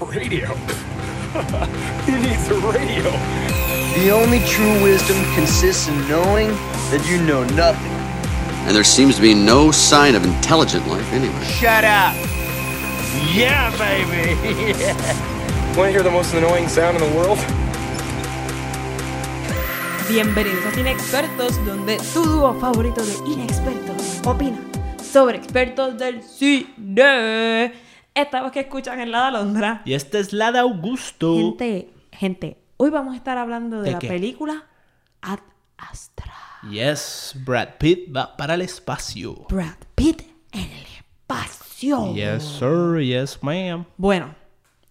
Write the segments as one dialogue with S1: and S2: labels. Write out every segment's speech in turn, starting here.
S1: Radio? Who needs a radio?
S2: The only true wisdom consists in knowing that you know nothing.
S3: And there seems to be no sign of intelligent life anywhere.
S2: Shut up! Yeah, baby!
S1: Want to hear the most annoying sound in the world?
S4: Bienvenidos a Inexpertos, donde tu dúo favorito de inexpertos opina sobre expertos del cine. Esta voz que escuchan en la de Alondra.
S5: Y esta es la de Augusto.
S4: Gente, gente, hoy vamos a estar hablando de,
S5: ¿De
S4: la
S5: qué?
S4: película Ad Astra.
S5: Yes, Brad Pitt va para el espacio.
S4: Brad Pitt en el espacio.
S5: Yes, sir. Yes, ma'am.
S4: Bueno,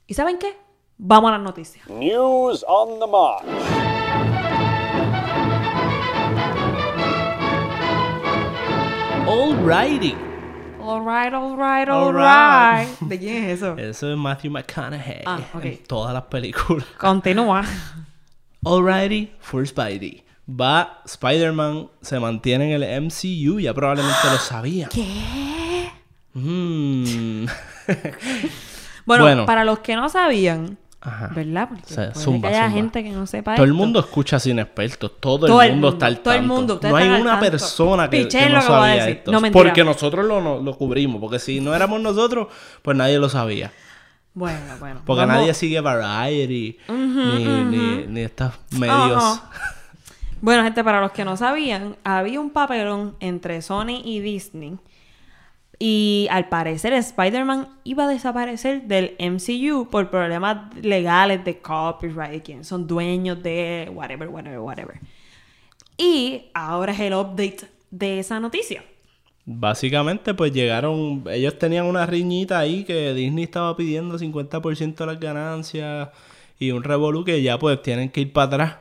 S4: ¿y saben qué? Vamos a las noticias.
S6: News on the march.
S5: Alrighty.
S4: Alright, alright,
S5: Alright.
S4: alright. ¿De quién es eso?
S5: Eso es Matthew McConaughey.
S4: Ah, ok.
S5: En todas las películas.
S4: Continúa.
S5: Alrighty for Spidey. Va, Spider-Man se mantiene en el MCU, ya probablemente lo sabían.
S4: ¿Qué?
S5: Mm.
S4: Bueno,
S5: Bueno.
S4: para los que no sabían,
S5: Ajá.
S4: ¿verdad? Porque
S5: O sea, zumba,
S4: que haya
S5: zumba.
S4: gente que no sepa
S5: Todo el mundo escucha sin expertos. Todo,
S4: Todo
S5: el mundo está al
S4: todo el
S5: tanto.
S4: mundo,
S5: no hay una
S4: tanto.
S5: persona que, no
S4: que
S5: sabía esto.
S4: No,
S5: porque nosotros lo, no- lo cubrimos. Porque si no éramos nosotros, pues nadie lo sabía.
S4: Bueno, bueno.
S5: Porque
S4: vamos-
S5: nadie sigue Variety ni, ni, ni estos medios.
S4: Bueno, gente, para los que no sabían, había un papelón entre Sony y Disney. Y al parecer Spider-Man iba a desaparecer del MCU por problemas legales de copyright, de quién son dueños de whatever, whatever, whatever. Y ahora es el update de esa noticia.
S5: Básicamente, pues llegaron. Ellos tenían una riñita ahí que Disney estaba pidiendo 50% de las ganancias y un revolú que ya pues tienen que ir para atrás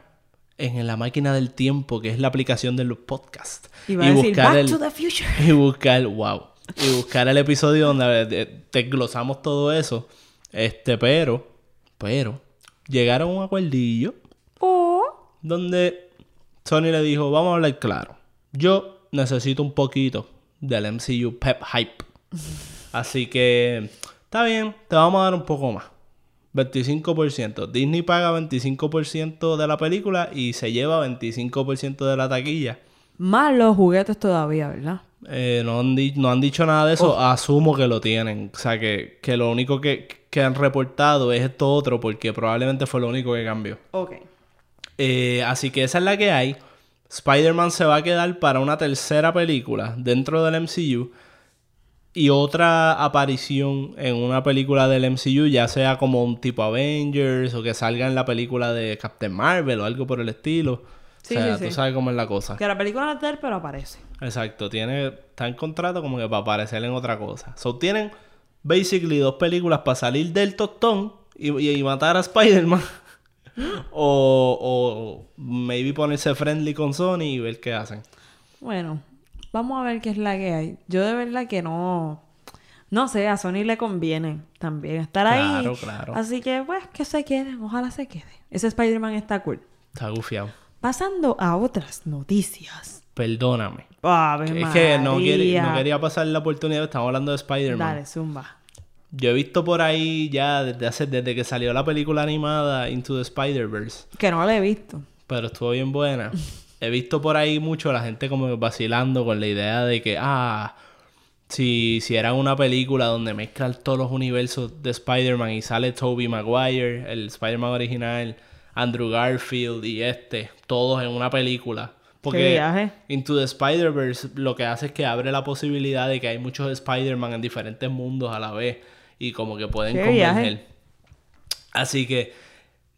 S5: en la máquina del tiempo, que es la aplicación de los podcasts.
S4: Y va a decir,
S5: buscar
S4: Back
S5: el-
S4: to the Future.
S5: Y buscar, wow. Y buscar el episodio donde desglosamos todo eso. Este, pero, pero, llegaron a un acuerdillo
S4: Oh,
S5: donde Sony le dijo, vamos a hablar claro. Yo necesito un poquito del MCU Pep Hype. Así que, está bien, te vamos a dar un poco más. 25%. Disney paga 25% de la película y se lleva 25% de la taquilla.
S4: más los juguetes todavía, ¿verdad?
S5: Eh, no, han di- no han dicho nada de eso, asumo que lo tienen. O sea, que, que lo único que, que han reportado es esto otro, porque probablemente fue lo único que cambió.
S4: Ok.
S5: Eh, así que esa es la que hay. Spider-Man se va a quedar para una tercera película dentro del MCU. Y otra aparición en una película del MCU, ya sea como un tipo Avengers o que salga en la película de Captain Marvel o algo por el estilo.
S4: Sí,
S5: o sea,
S4: sí, sí.
S5: tú sabes cómo es la cosa.
S4: Que la película es de él, pero aparece.
S5: Exacto, tiene, está en contrato como que para aparecer en otra cosa. So, tienen basically dos películas para salir del tostón y, y- matar a Spider-Man. o, o maybe ponerse friendly con Sony y ver qué hacen.
S4: Bueno, vamos a ver qué es la que hay. Yo de verdad que no... No sé, a Sony le conviene también estar ahí.
S5: Claro, claro.
S4: Así que, pues, que se queden. Ojalá se quede. Ese Spider-Man está cool.
S5: Está gufiado.
S4: Pasando a otras noticias.
S5: Perdóname.
S4: Ave
S5: Es que no, quería pasar la oportunidad. Estamos hablando de Spider-Man.
S4: Dale, zumba.
S5: Yo he visto por ahí ya desde, hace, desde que salió la película animada Into the Spider-Verse.
S4: Que no lo he visto.
S5: pero estuvo bien buena. He visto por ahí mucho a la gente como vacilando con la idea de que, ah, si, si era una película donde mezclan todos los universos de Spider-Man y sale Tobey Maguire, el Spider-Man original, Andrew Garfield y este, todos en una película. Porque
S4: viaje.
S5: Into the Spider-Verse lo que hace es que abre la posibilidad de que hay muchos Spider-Man en diferentes mundos a la vez y como que pueden converger. Así que,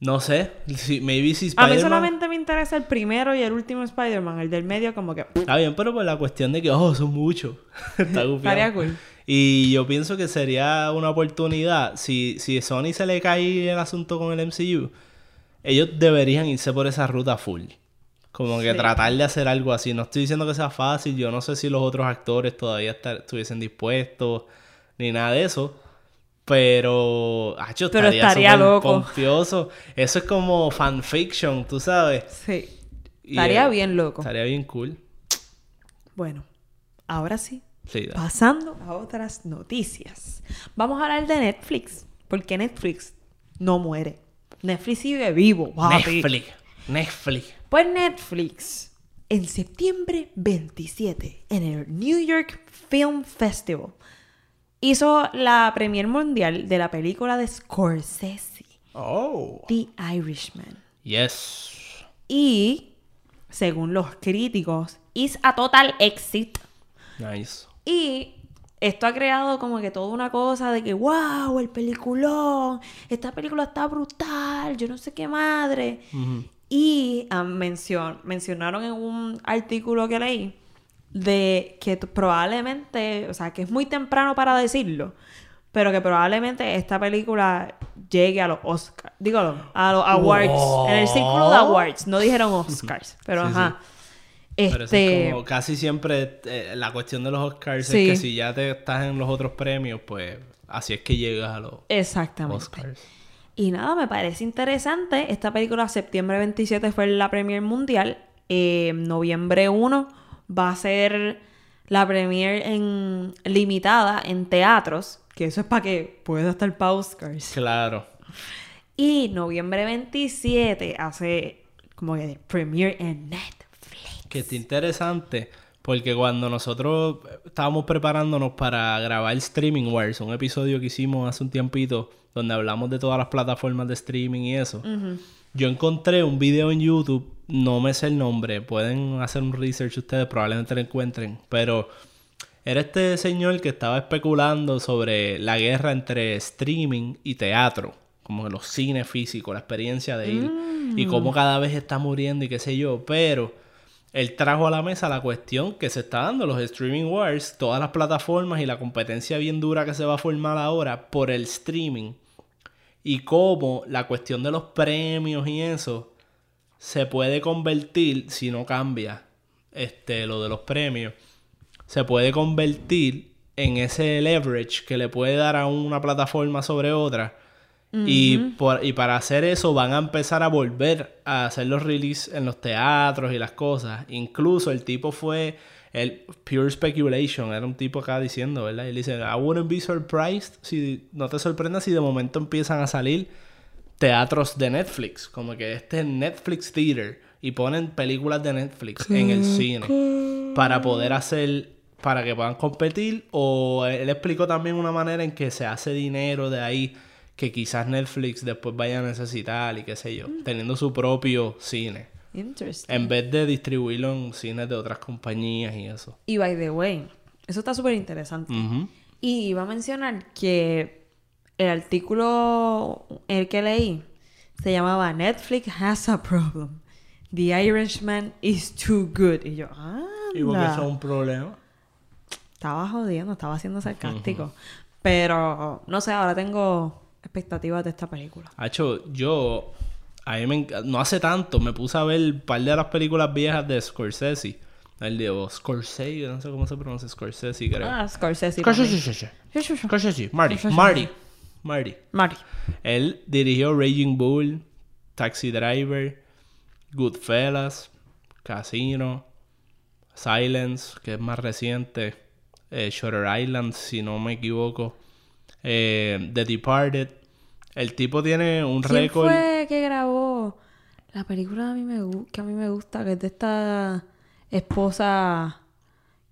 S5: no sé, si, maybe si
S4: A mí
S5: Spider-Man...
S4: solamente me interesa el primero y el último Spider-Man. El del medio como que...
S5: Está bien, pero por la cuestión de que, oh, son muchos. Está.
S4: Estaría cool.
S5: Y yo pienso que sería una oportunidad. Si, si Sony se le cae el asunto con el MCU, ellos deberían irse por esa ruta full. Como que
S4: Sí.
S5: tratar de hacer algo así. No estoy diciendo que sea fácil. Yo no sé si los otros actores todavía estuviesen dispuestos. Ni nada de eso. Pero. ah, yo
S4: Pero
S5: estaría,
S4: estaría loco.
S5: Confioso. Eso es como fanfiction, tú sabes.
S4: Sí. Estaría bien loco.
S5: Estaría bien cool.
S4: Bueno, ahora sí.
S5: Sí.
S4: Pasando a otras noticias. Vamos a hablar de Netflix. Porque Netflix no muere. Netflix sigue vivo, papi.
S5: Netflix. Netflix.
S4: Pues Netflix, en septiembre 27, en el New York Film Festival, hizo la premier mundial de la película de Scorsese,
S5: Oh.
S4: The Irishman.
S5: Yes.
S4: Y, según los críticos, is a total exit.
S5: Nice.
S4: Y esto ha creado como que toda una cosa de que, wow, el peliculón, esta película está brutal, yo no sé qué madre. Y ah, mencion- mencionaron en un artículo que leí de que probablemente, o sea, que es muy temprano para decirlo, pero que probablemente esta película llegue a los Oscars, digo, a los awards, en el círculo de awards, no dijeron Oscars, pero
S5: Sí, sí.
S4: Ajá.
S5: Pero eso
S4: Este,
S5: es como casi siempre eh, la cuestión de los Oscars
S4: Sí.
S5: es que si ya te estás en los otros premios, pues así es que llegas a los
S4: exactamente.
S5: Oscars.
S4: Y nada, me parece interesante. Esta película, septiembre 27, fue la premier mundial. Eh, noviembre 1 va a ser la premier en limitada en teatros. Que eso es para que pueda estar para Oscars.
S5: Claro.
S4: Y noviembre 27 hace como que premier en Netflix.
S5: Que está interesante porque cuando nosotros estábamos preparándonos para grabar Streaming Wars, un episodio que hicimos hace un tiempito donde hablamos de todas las plataformas de streaming y eso, yo encontré un video en YouTube, no me sé el nombre, pueden hacer un research ustedes, probablemente lo encuentren, pero era este señor que estaba especulando sobre la guerra entre streaming y teatro, como los cines físicos, la experiencia de ir y cómo cada vez está muriendo y qué sé yo, pero él trajo a la mesa la cuestión que se está dando los streaming wars, todas las plataformas y la competencia bien dura que se va a formar ahora por el streaming y cómo la cuestión de los premios y eso se puede convertir si no cambia este lo de los premios se puede convertir en ese leverage que le puede dar a una plataforma sobre otra. Y, por- y para hacer eso van a empezar a volver a hacer los releases en los teatros y las cosas. Incluso el tipo fue el pure speculation, era un tipo acá diciendo, ¿verdad? Y él dice, I wouldn't be surprised si no te sorprendas si de momento empiezan a salir teatros de Netflix, como que este es Netflix Theater y ponen películas de Netflix en el cine para poder hacer para que puedan competir o él explicó también una manera en que se hace dinero de ahí que quizás Netflix después vaya a necesitar y qué sé yo, teniendo su propio cine
S4: Interesting.
S5: en vez de distribuirlo en cines de otras compañías y eso.
S4: Y by the way, eso está súper interesante. Y iba a mencionar que el artículo el que leí se llamaba Netflix has a problem. The Irishman is too good. Y yo, ah,
S5: Y porque eso es un problema.
S4: estaba jodiendo, estaba siendo sarcástico. Pero no sé, ahora tengo expectativas de esta película.
S5: Hacho, yo a mí me no hace tanto me puse a ver un par de las películas viejas de Scorsese. El de o Scorsese, no sé cómo se pronuncia Scorsese, creo.
S4: Ah, Scorsese.
S5: Scorsese.
S4: también.
S5: Scorsese. Marty.
S4: Scorsese.
S5: Marty. Marty.
S4: Marty.
S5: Él dirigió Raging Bull, Taxi Driver, Goodfellas, Casino, Silence, que es más reciente, eh, Shutter Island, si no me equivoco, eh, The Departed. El tipo tiene un
S4: ¿Quién
S5: récord.
S4: fue que grabó la película a mí me que a mí me gusta, que es de esta esposa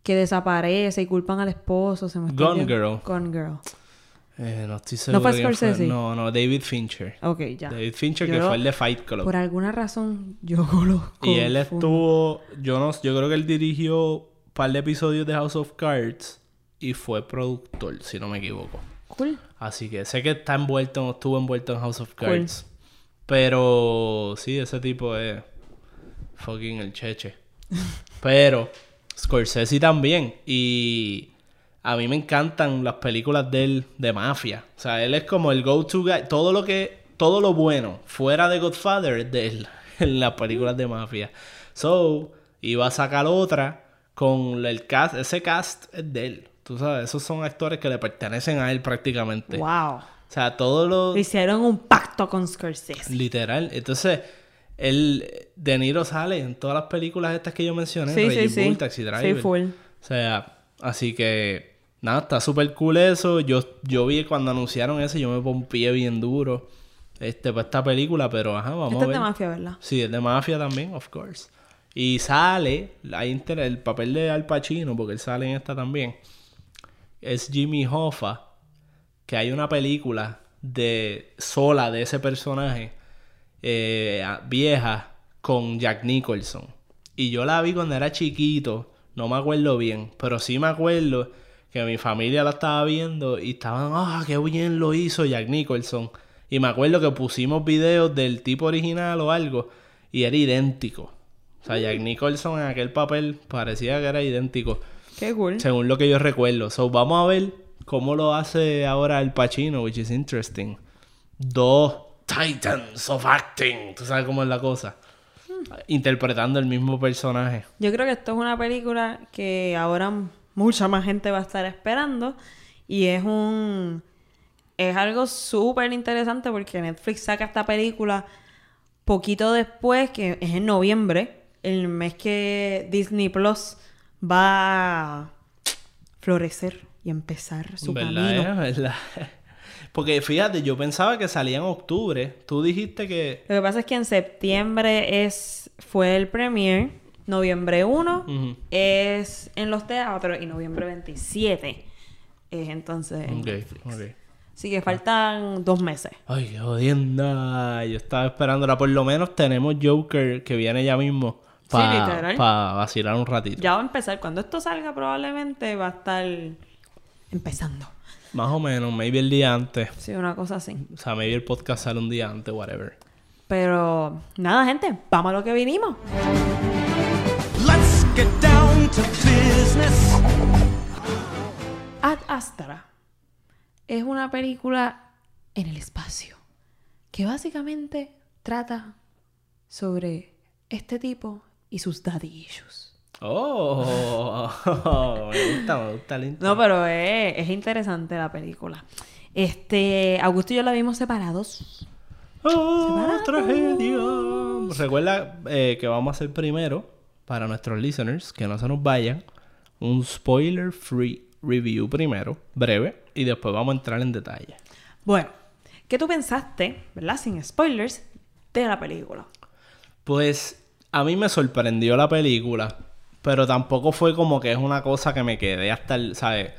S4: que desaparece y culpan al esposo? Se me
S5: Gone. Girl.
S4: Gone Girl.
S5: Eh, no estoy seguro.
S4: fue
S5: quién
S4: Scorsese?
S5: No, no, David Fincher.
S4: Ok, ya.
S5: David Fincher,
S4: Yo
S5: que
S4: lo-
S5: fue el de Fight Club.
S4: Por alguna razón yo lo
S5: Y él estuvo, yo no, yo creo que él dirigió un par de episodios de House of Cards y fue productor, si no me equivoco.
S4: Cool.
S5: Así que sé que está envuelto, estuvo envuelto en House of Cards. Pero sí, ese tipo es fucking el cheche. Pero Scorsese también. Y a mí me encantan las películas de él de mafia. O sea, él es como el go-to guy. Todo lo que, todo lo bueno fuera de Godfather es de él en las películas de mafia. So, iba a sacar otra con el cast, ese cast es de él. Tú sabes, esos son actores que le pertenecen a él prácticamente.
S4: Wow.
S5: O sea, todos los...
S4: Hicieron un pacto con Scorsese.
S5: Literal. Entonces, el De Niro sale en todas las películas estas que yo mencioné.
S4: Sí, sí,
S5: Raging
S4: sí.
S5: Bull, Taxi Driver.
S4: Sí, full.
S5: O sea, así que... Nada, está súper cool eso. Yo, yo vi cuando anunciaron eso, yo me pompié bien duro. este, para esta película, pero ajá, vamos
S4: Este
S5: a
S4: es
S5: ver.
S4: de mafia, ¿verdad?
S5: Sí, es de mafia también, of course. Y sale, hay inter- el papel de Al Pacino, porque él sale en esta también. Es Jimmy Hoffa, que hay una película de sola de ese personaje eh, vieja con Jack Nicholson. Y yo la vi cuando era chiquito, no me acuerdo bien, pero sí me acuerdo que mi familia la estaba viendo y estaban, ah, qué bien lo hizo Jack Nicholson. Y me acuerdo que pusimos videos del tipo original o algo y era idéntico. O sea, Jack Nicholson en aquel papel parecía que era idéntico,
S4: Qué cool.
S5: según lo que yo recuerdo. So, vamos a ver cómo lo hace ahora el Pacino, which is interesting. Dos titans of acting, tú sabes cómo es la cosa. Interpretando el mismo personaje.
S4: Yo creo que esto es una película que ahora mucha más gente va a estar esperando. Y es un. Es algo súper interesante porque Netflix saca esta película poquito después, que es en noviembre, el mes que Disney Plus va a florecer y empezar su
S5: ¿Verdad?
S4: camino.
S5: eh? ¿Verdad? Porque fíjate, yo pensaba que salía en octubre. Tú dijiste que.
S4: Lo que pasa es que en septiembre es fue el premiere, noviembre 1
S5: Ujú.
S4: es en los teatros y noviembre 27 es entonces en
S5: Ok,
S4: Netflix.
S5: ok.
S4: Así que faltan dos meses.
S5: Ay, qué jodienda. Yo estaba esperándola. Por lo menos tenemos Joker que viene ya mismo.
S4: Sí.
S5: Para vacilar un ratito.
S4: Ya va a empezar. Cuando esto salga probablemente va a estar empezando.
S5: Más o menos, maybe el día antes.
S4: Sí, una cosa así.
S5: O sea, maybe el podcast sale un día antes, whatever.
S4: Pero nada, gente, vamos a lo que vinimos.
S7: Let's get down to business.
S4: Ad Astra es una película en el espacio que básicamente trata sobre este tipo y sus daddy issues.
S5: Oh, me gusta, me gusta el.
S4: No, pero es, es interesante la película. Este, Augusto y yo la vimos separados.
S5: Oh, tragedia. Recuerda eh, que vamos a hacer primero, para nuestros listeners, que no se nos vayan, un spoiler free review primero, breve, y después vamos a entrar en detalle.
S4: Bueno, ¿qué tú pensaste, verdad? Sin spoilers, de la película.
S5: Pues a mí me sorprendió la película, pero tampoco fue como que es una cosa que me quedé hasta el, ¿sabes?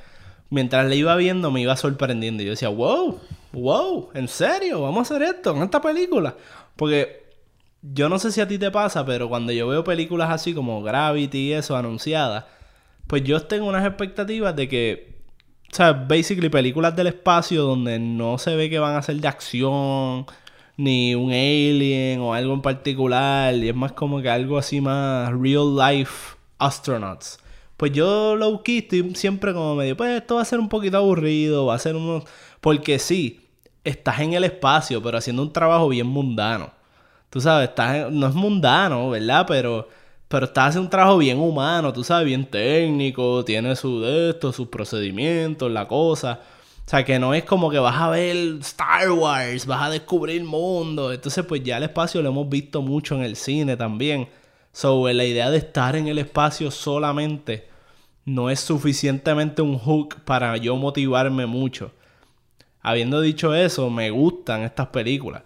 S5: Mientras la iba viendo me iba sorprendiendo yo decía, wow, wow, ¿en serio? ¿Vamos a hacer esto en esta película? Porque yo no sé si a ti te pasa, pero cuando yo veo películas así como Gravity y eso anunciadas, pues yo tengo unas expectativas de que, sea, basically películas del espacio donde no se ve que van a ser de acción, ni un alien o algo en particular, y es más como que algo así más real life astronauts. Pues yo low key estoy siempre como medio, pues esto va a ser un poquito aburrido, va a ser uno... Porque sí, estás en el espacio, pero haciendo un trabajo bien mundano. Tú sabes, estás no es mundano, ¿verdad? Pero, pero estás haciendo un trabajo bien humano, tú sabes, bien técnico, tiene su de esto, sus procedimientos, la cosa. O sea, que no es como que vas a ver Star Wars, vas a descubrir mundo. Entonces, pues ya el espacio lo hemos visto mucho en el cine también. So, la idea de estar en el espacio solamente no es suficientemente un hook para yo motivarme mucho. Habiendo dicho eso, me gustan estas películas.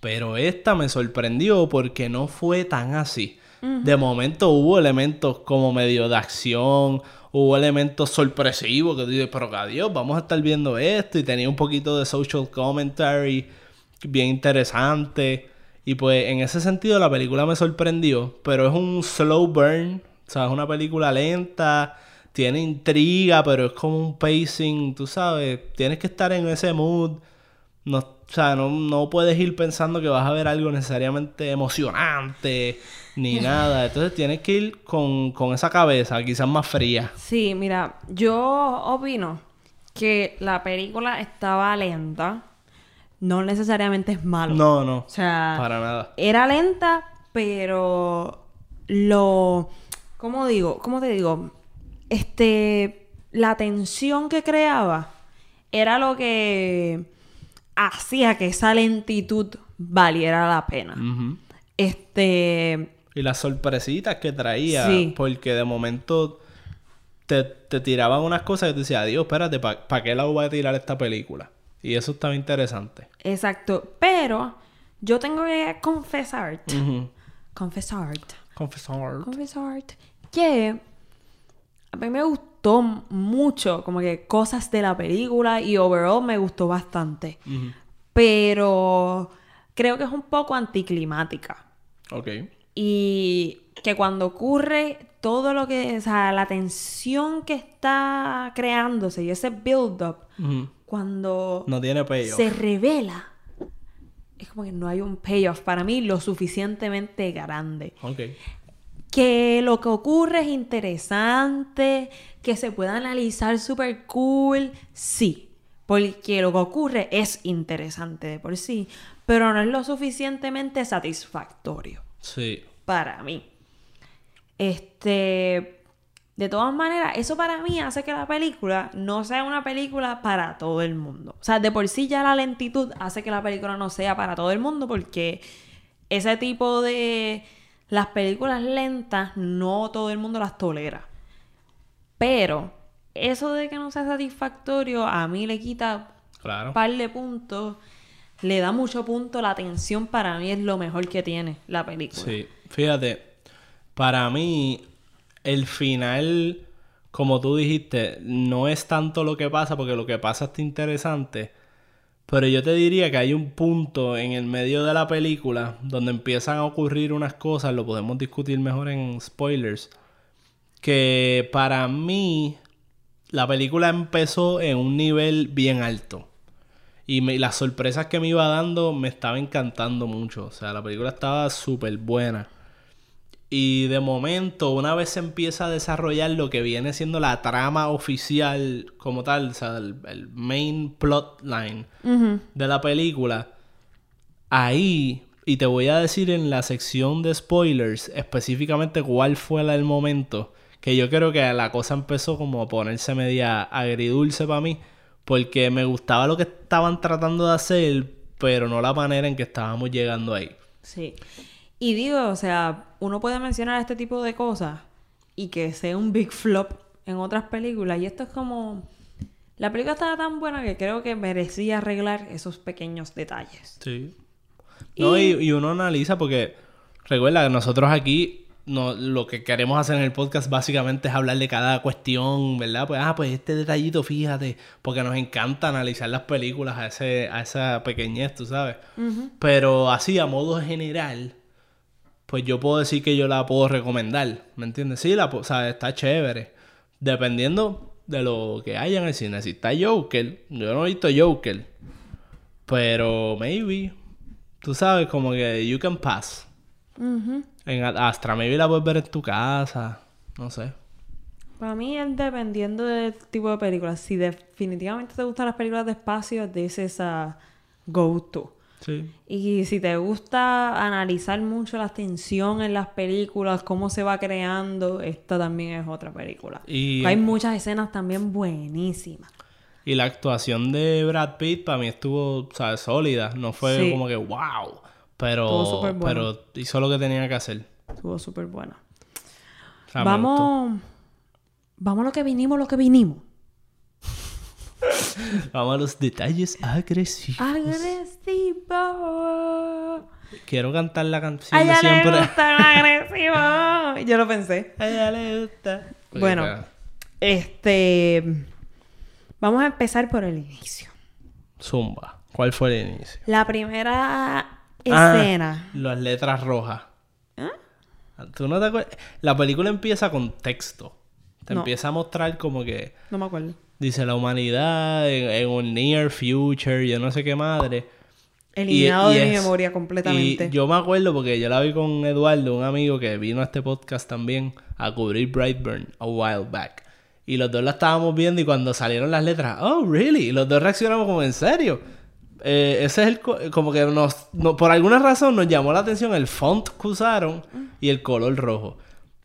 S5: Pero esta me sorprendió porque no fue tan así. De momento hubo elementos como medio de acción, hubo elementos sorpresivos que tú dices, pero que vamos a estar viendo esto. Y tenía un poquito de social commentary bien interesante. Y pues en ese sentido la película me sorprendió, pero es un slow burn, o sea, es una película lenta, tiene intriga, pero es como un pacing, tú sabes, tienes que estar en ese mood. No, o sea, no, no puedes ir pensando que vas a ver algo necesariamente emocionante ni nada. Entonces tienes que ir con, con esa cabeza, quizás más fría.
S4: Sí, mira, yo opino que la película estaba lenta. No necesariamente es malo.
S5: No, no.
S4: O sea,
S5: Para nada.
S4: era lenta, pero lo... ¿Cómo digo? ¿Cómo te digo? Este... La tensión que creaba era lo que hacía que esa lentitud valiera la pena. Este...
S5: Y las sorpresitas que traía,
S4: Sí.
S5: porque de momento te, te tiraban unas cosas que te decía, Dios, espérate, ¿para qué la voy a tirar esta película? Y eso estaba interesante.
S4: Exacto. Pero yo tengo que confesar,
S5: Ujú.
S4: confesar,
S5: Confesar.
S4: confesar, que a mí me gustó mucho, como que cosas de la película y overall me gustó bastante. Pero creo que es un poco anticlimática.
S5: Ok.
S4: Y que cuando ocurre todo lo que, o sea, la tensión que está creándose y ese build-up, cuando
S5: No tiene payoff.
S4: se revela, es como que no hay un payoff para mí lo suficientemente grande.
S5: Ok.
S4: Que lo que ocurre es interesante, que se pueda analizar súper cool, sí. Porque lo que ocurre es interesante de por sí, pero no es lo suficientemente satisfactorio
S5: Sí.
S4: para mí. Este, de todas maneras, eso para mí hace que la película no sea una película para todo el mundo. O sea, de por sí ya la lentitud hace que la película no sea para todo el mundo porque ese tipo de las películas lentas no todo el mundo las tolera. Pero eso de que no sea satisfactorio a mí le quita
S5: Claro.
S4: un par de puntos. Le da mucho punto, la tensión para mí es lo mejor que tiene la película.
S5: Sí, fíjate, para mí el final, como tú dijiste, no es tanto lo que pasa, porque lo que pasa está interesante, pero yo te diría que hay un punto en el medio de la película donde empiezan a ocurrir unas cosas, lo podemos discutir mejor en spoilers, que para mí la película empezó en un nivel bien alto. Y me- las sorpresas que me iba dando me estaba encantando mucho. O sea, la película estaba súper buena. Y de momento, una vez se empieza a desarrollar lo que viene siendo la trama oficial como tal, o sea, el, el main plot line de la película, ahí, y te voy a decir en la sección de spoilers específicamente cuál fue el momento, que yo creo que la cosa empezó como a ponerse media agridulce para mí, porque me gustaba lo que estaban tratando de hacer, pero no la manera en que estábamos llegando ahí.
S4: Sí. Y digo, o sea, uno puede mencionar este tipo de cosas y que sea un big flop en otras películas. Y esto es como. La película estaba tan buena que creo que merecía arreglar esos pequeños detalles.
S5: Sí. No, y, y uno analiza porque, recuerda que nosotros aquí no, lo que queremos hacer en el podcast básicamente es hablar de cada cuestión, ¿verdad? Pues, ah, pues este detallito, fíjate, porque nos encanta analizar las películas a, ese, a esa pequeñez, tú sabes. Pero así, a modo general, pues yo puedo decir que yo la puedo recomendar, ¿me entiendes? Sí, la, o sea, está chévere. Dependiendo de lo que haya en el cine. Si está Joker, yo no he visto Joker. Pero maybe. Tú sabes, como que you can pass. En A- Astra, maybe la puedes ver en tu casa. No sé.
S4: Para mí es dependiendo del tipo de películas. Si definitivamente te gustan las películas de espacio, this is a go-to.
S5: Sí.
S4: Y si te gusta analizar mucho la tensión en las películas, cómo se va creando, esta también es otra película.
S5: Y-
S4: Hay muchas escenas también buenísimas.
S5: Y la actuación de Brad Pitt para mí estuvo, ¿sabes? Sólida. No fue
S4: Sí.
S5: como que wow. Pero,
S4: bueno.
S5: pero hizo lo que tenía que hacer.
S4: Estuvo súper buena.
S5: O sea.
S4: Vamos. Vamos a lo que vinimos, lo que vinimos.
S5: Vamos a los detalles agresivos.
S4: Agresivo.
S5: Quiero cantar la canción
S4: A
S5: de
S4: ella le
S5: siempre.
S4: gusta lo agresivo. Yo lo pensé.
S5: A ella le gusta.
S4: Bueno. Este. Vamos a empezar por el inicio.
S5: Zumba. ¿Cuál fue el inicio?
S4: La primera
S5: Ah,
S4: escena.
S5: las letras rojas.
S4: ¿Ah?
S5: ¿Tú no te acuerdas? La película empieza con texto. Te
S4: No.
S5: empieza a mostrar como que
S4: No me acuerdo.
S5: Dice la humanidad en, en un near future, yo no sé qué madre.
S4: Eliminado
S5: Y- y
S4: de mi memoria completamente.
S5: Y yo me acuerdo porque yo la vi con Eduardo, un amigo que vino a este podcast también a cubrir Brightburn a while back. Y los dos la estábamos viendo y cuando salieron las letras, oh, really? Y los dos reaccionamos como, ¿en serio? Eh, ese es el... co- Como que nos, no- Por alguna razón nos llamó la atención el font que usaron y el color rojo.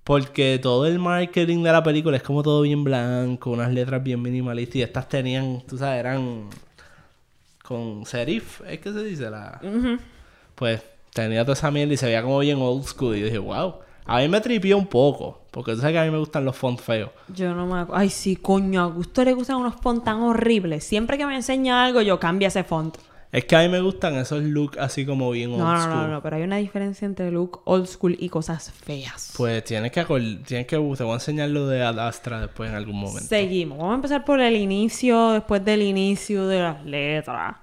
S5: Porque todo el marketing de la película es como todo bien blanco, unas letras bien minimalistas. Y estas tenían, tú sabes, eran con serif, es que se dice la... Pues tenía toda esa mierda y se veía como bien old school. Y yo dije, wow, A mí me tripió un poco, porque tú sabes que a mí me gustan los fonts feos.
S4: Yo no me acuerdo. Ay, sí, coño, a Gusto le gustan unos fonts tan horribles. Siempre que me enseña algo, yo cambio ese font.
S5: Es que a mí me gustan esos looks así como bien old
S4: No, no,
S5: school.
S4: no, no, pero hay una diferencia entre look old school y cosas feas.
S5: Pues tienes que tienes que te voy a enseñar lo de Ad Astra después en algún momento.
S4: Seguimos. Vamos a empezar por el inicio, después del inicio de las letras.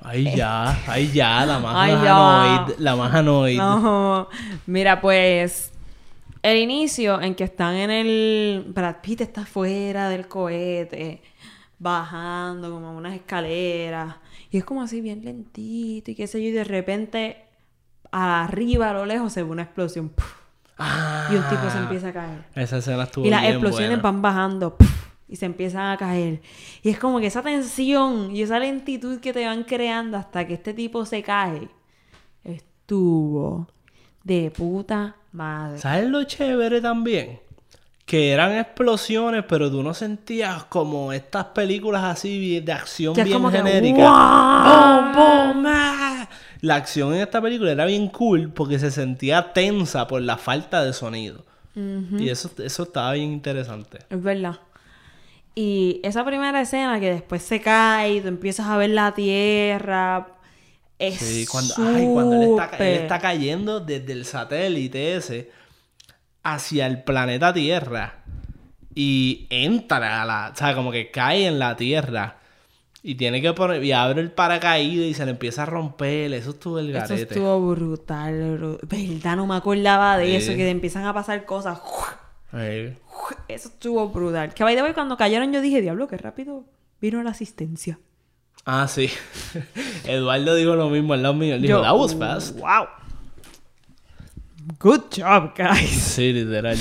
S5: Ay ya, ay ya, la más
S4: Ay,
S5: anoid, la más anoid.
S4: No, mira, pues el inicio en que están en el. Brad Pitt está fuera del cohete, bajando como unas escaleras. Y es como así, bien lentito y qué sé yo. Y de repente, arriba a lo lejos se ve una explosión.
S5: Ah,
S4: Y un tipo se empieza a caer.
S5: Esa escena estuvo
S4: Y las
S5: bien
S4: explosiones
S5: buena.
S4: van bajando y se empiezan a caer. Y es como que esa tensión y esa lentitud que te van creando hasta que este tipo se cae estuvo de puta madre.
S5: ¿Sabes lo chévere también? Que eran explosiones, pero tú no sentías como estas películas así de acción
S4: Que
S5: bien
S4: como que,
S5: genéricas.
S4: ¡guau!
S5: ¡Bum, bum, ah! La acción en esta película era bien cool porque se sentía tensa por la falta de sonido. Y eso, eso estaba bien interesante.
S4: Es verdad. Y esa primera escena que después se cae y tú empiezas a ver la tierra. Es
S5: Sí, cuando, ay, cuando él, está cayendo desde el satélite ese hacia el planeta Tierra y entra a la, o sea, como que cae en la Tierra y tiene que poner y abre el paracaídas y se le empieza a romper, eso estuvo el
S4: Eso
S5: garete.
S4: estuvo brutal. bru- Verdad, no me acordaba de eso, que te empiezan a pasar cosas. Eso estuvo brutal. Que by the way, cuando cayeron yo dije, diablo, qué rápido vino la asistencia.
S5: Ah, sí. Eduardo dijo lo mismo al lado mío. Él dijo,
S4: Yo,
S5: that was fast.
S4: Wow. Good job, guys.
S5: Sí, literal.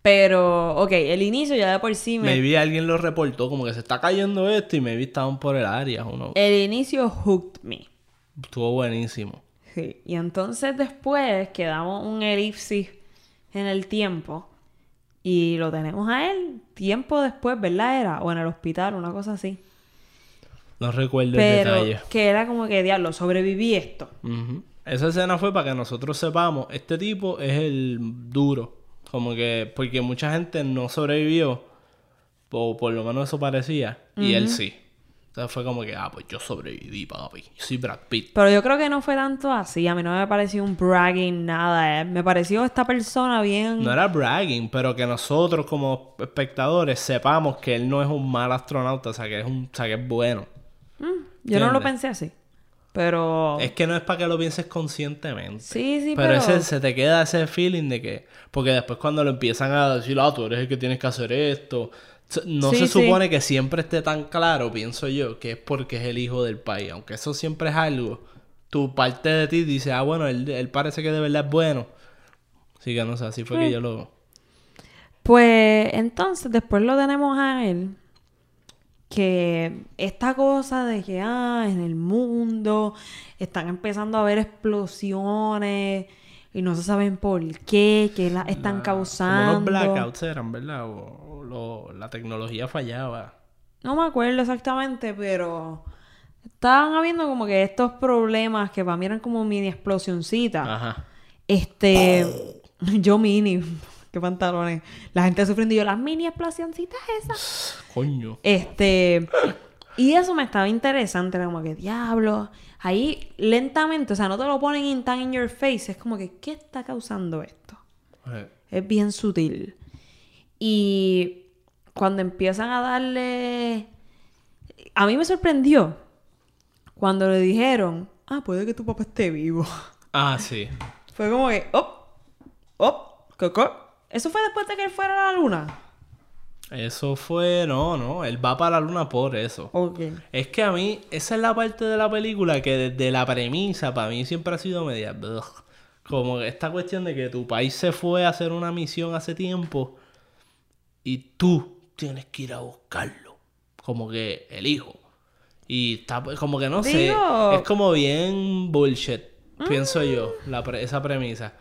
S4: Pero, ok, el inicio ya de por sí me...
S5: Maybe alguien lo reportó como que se está cayendo esto y maybe estaban por el área o no.
S4: El inicio hooked me.
S5: Estuvo buenísimo.
S4: Sí. Y entonces después quedamos un elipsis en el tiempo. Y lo tenemos a él tiempo después, ¿verdad? Era, o en el hospital, una cosa así.
S5: No recuerdo el
S4: Pero
S5: detalle.
S4: que era como que, diablo, sobreviví esto.
S5: Ujú. Esa escena fue para que nosotros sepamos, este tipo es el duro. Como que, porque mucha gente no sobrevivió, o por lo menos eso parecía, y él sí. Entonces fue como que, ah, pues yo sobreviví, papi. Yo soy Brad Pitt.
S4: Pero yo creo que no fue tanto así. A mí no me pareció un bragging, nada. eh. Me pareció esta persona bien...
S5: No era bragging, pero que nosotros como espectadores sepamos que él no es un mal astronauta, o sea, que es, un, o sea, que es bueno.
S4: Yo no lo pensé así. Pero...
S5: Es que no es para que lo pienses conscientemente.
S4: Sí, sí,
S5: Pero,
S4: pero...
S5: ese, se te queda ese feeling de que... Porque después cuando lo empiezan a decir, ah, tú eres el que tienes que hacer esto. No
S4: Sí,
S5: se
S4: sí.
S5: supone que siempre esté tan claro, pienso yo, que es porque es el hijo del país. Aunque eso siempre es algo. Tu parte de ti dice, ah, bueno, él, él parece que de verdad es bueno. Así que no sé, así fue que yo lo...
S4: Pues entonces después lo tenemos a él. Que esta cosa de que ah, en el mundo están empezando a haber explosiones y no se saben por qué, que las están
S5: Como
S4: causando.
S5: unos blackouts eran, ¿verdad? O, o lo- la tecnología fallaba.
S4: No me acuerdo exactamente, pero estaban habiendo como que estos problemas que para mí eran como mini explosioncitas.
S5: Ajá.
S4: Este, yo mini, qué pantalones. La gente sufriendo y yo las mini explosioncitas esas.
S5: Coño.
S4: Este, y eso me estaba interesante, era como que diablo. Ahí lentamente, o sea, no te lo ponen in tan in your face, es como que, ¿qué está causando esto?
S5: Eh,
S4: Es bien sutil. Y cuando empiezan a darle. A mí me sorprendió cuando le dijeron, ah, puede que tu papá esté vivo.
S5: Ah, sí.
S4: Fue como que, oh, oh, coco. Eso fue después de que él fuera a la luna.
S5: Eso fue... No, no. Él va para la luna por eso.
S4: Ok.
S5: Es que a mí, esa es la parte de la película que desde la premisa para mí siempre ha sido media... ugh. Como esta cuestión de que tu país se fue a hacer una misión hace tiempo y tú tienes que ir a buscarlo. Como que el hijo. Y está como que no sé. Es como bien bullshit, pienso yo, la pre- esa premisa.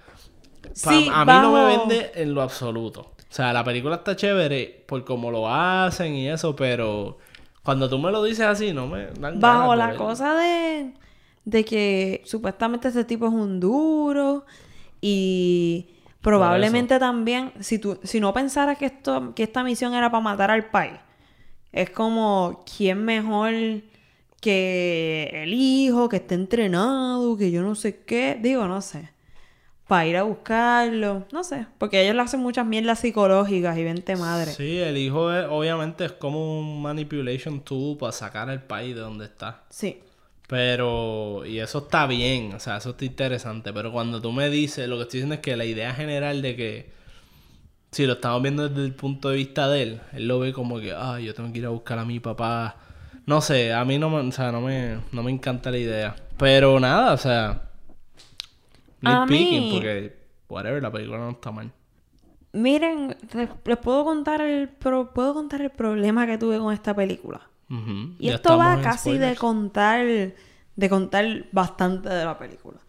S4: Sí,
S5: a mí no me vende en lo absoluto. O sea, la película está chévere por cómo lo hacen y eso, pero cuando tú me lo dices así, no me dan
S4: Bajo
S5: ganas de
S4: la cosa de, de que supuestamente este tipo es un duro y Probablemente también, si tú, si no pensaras que esto, que esta misión era para matar al país, es como quién mejor que el hijo, que esté entrenado, que yo no sé qué, digo, no sé. Para ir a buscarlo, no sé, porque ellos le hacen muchas mierdas psicológicas y vente madre.
S5: Sí, el hijo es- obviamente es como un manipulation tool para sacar al país de donde está.
S4: Sí.
S5: Pero, y eso está bien, o sea, eso está interesante. Pero cuando tú me dices, lo que estoy diciendo es que la idea general de que, si lo estamos viendo desde el punto de vista de él, él lo ve como que, ah, yo tengo que ir a buscar a mi papá. No sé, a mí no me, o sea, no me, no me encanta la idea. Pero nada, o sea,
S4: A mí-
S5: porque, whatever, la película no está mal.
S4: Miren, les, puedo contar el pro- puedo contar el problema que tuve con esta película. Y
S5: ya
S4: esto va casi de contar, de contar bastante de la película.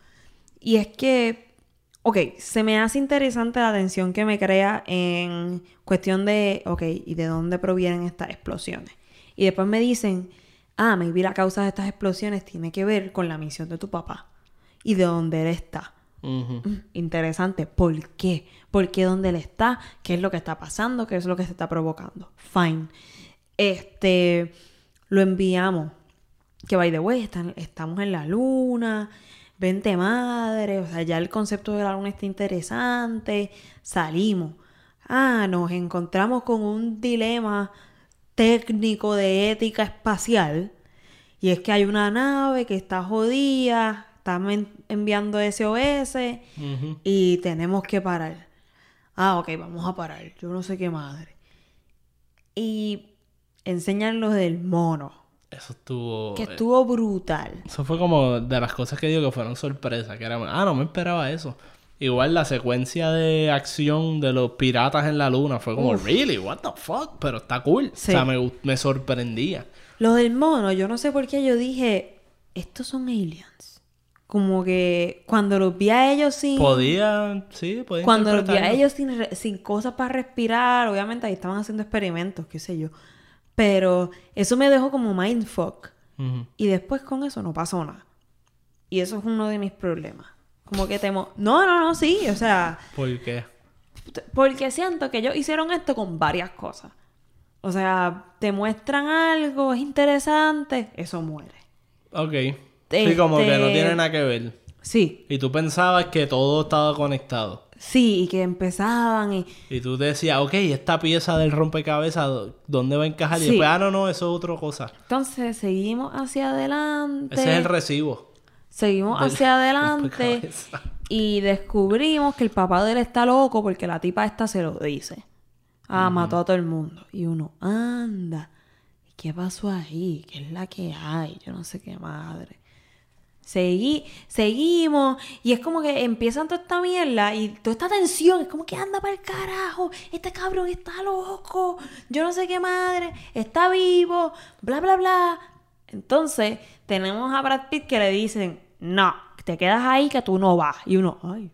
S4: Y es que, ok, se me hace interesante la tensión que me crea en cuestión de, ok, ¿y de dónde provienen estas explosiones? Y después me dicen, ah, maybe la causa de estas explosiones tiene que ver con la misión de tu papá y de dónde él está. Interesante. ¿Por qué? ¿Por qué dónde él está? ¿Qué es lo que está pasando? ¿Qué es lo que se está provocando? Fine. Este, lo enviamos. Que by the way, están- estamos en la luna. Vente madre. O sea, ya el concepto de la luna está interesante. Salimos. Ah, nos encontramos con un dilema técnico de ética espacial. Y es que hay una nave que está jodida, en- enviando SOS
S5: Ujú.
S4: y tenemos que parar. Ah, ok, vamos a parar. Yo no sé qué madre. Y enseñan lo del mono,
S5: Eso estuvo...
S4: que
S5: eh,
S4: estuvo brutal.
S5: Eso fue como de las cosas que digo que fueron sorpresas. Que era, ah, no me esperaba eso. Igual la secuencia de acción de los piratas en la luna fue como, really, what the fuck, pero está cool.
S4: Sí.
S5: O sea, me, me sorprendía.
S4: Lo del mono, yo no sé por qué yo dije, estos son aliens. Como que cuando los vi a ellos sin...
S5: Podía, sí, podía
S4: Cuando los vi a ellos sin, re- sin cosas para respirar, obviamente ahí estaban haciendo experimentos, qué sé yo. Pero eso me dejó como mindfuck.
S5: Ujú.
S4: Y después con eso no pasó nada. Y eso es uno de mis problemas. Como que temo... No, no, no, sí. O sea,
S5: ¿Por qué?
S4: porque siento que ellos hicieron esto con varias cosas. O sea, te muestran algo, es interesante, eso muere.
S5: Ok. Sí, como que no
S4: Este-
S5: tiene nada que ver.
S4: Sí,
S5: Y tú pensabas que todo estaba conectado.
S4: sí, y que empezaban y...
S5: Y tú decías, ok, esta pieza del rompecabezas, ¿dónde va a encajar? Y
S4: Sí.
S5: después, ah, no, no, eso es otra cosa.
S4: Entonces seguimos hacia adelante.
S5: Ese es el recibo.
S4: Seguimos
S5: del
S4: hacia adelante y descubrimos que el papá de él está loco porque la tipa esta se lo dice. Ah, mató a todo el mundo. Y uno, anda, ¿y ¿qué pasó ahí? ¿Qué es la que hay? Yo no sé qué madre. Seguí, seguimos y es como que empiezan toda esta mierda y toda esta tensión, es como que anda para el carajo, este cabrón está loco, yo no sé qué madre, está vivo, bla, bla, bla. Entonces tenemos a Brad Pitt que le dicen, no, te quedas ahí que tú no vas. Y uno, ay,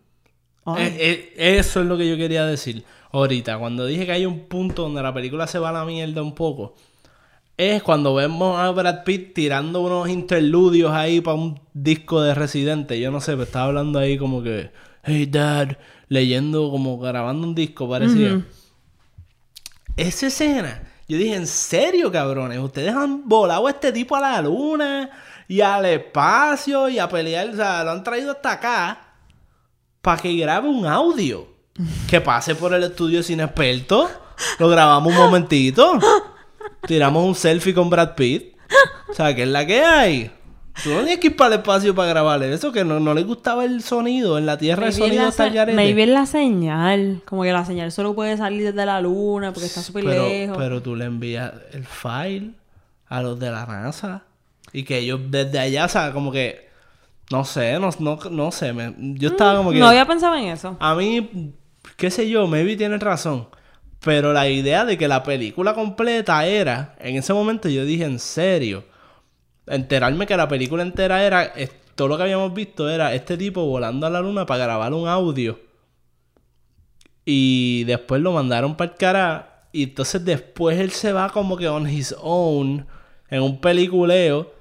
S4: ay.
S5: Eh, eh, eso es lo que yo quería decir ahorita. Cuando dije que hay un punto donde la película se va a la mierda un poco, es cuando vemos a Brad Pitt tirando unos interludios ahí para un disco de Residente. Yo no sé, pero estaba hablando ahí como que, hey dad, leyendo, como grabando un disco, parecía. Esa escena, yo dije, ¿en serio, cabrones? Ustedes han volado a este tipo a la luna y al espacio y a pelear, o sea, lo han traído hasta acá para que grabe un audio. Que pase por el estudio sin experto. Lo grabamos un momentito. Tiramos un selfie con Brad Pitt. O sea, ¿qué es la que hay? Tú no tienes que ir para el espacio para grabarle eso, que no, no le gustaba el sonido. En la Tierra el
S4: Maybe es
S5: sonido está al
S4: maybe es la señal. Como que la señal solo puede salir desde la luna porque está súper lejos.
S5: pero tú le envías el file a los de la NASA. Y que ellos desde allá, o sea, como que... No sé, no, no, no sé. me- yo estaba como que...
S4: Mm, No había pensado en eso.
S5: A mí, qué sé yo, maybe tienes razón. Pero la idea de que la película completa era, en ese momento yo dije, en serio, enterarme que la película entera era, todo lo que habíamos visto era este tipo volando a la luna para grabar un audio. Y después lo mandaron para el cara. Y entonces después él se va como que on his own, en un peliculeo,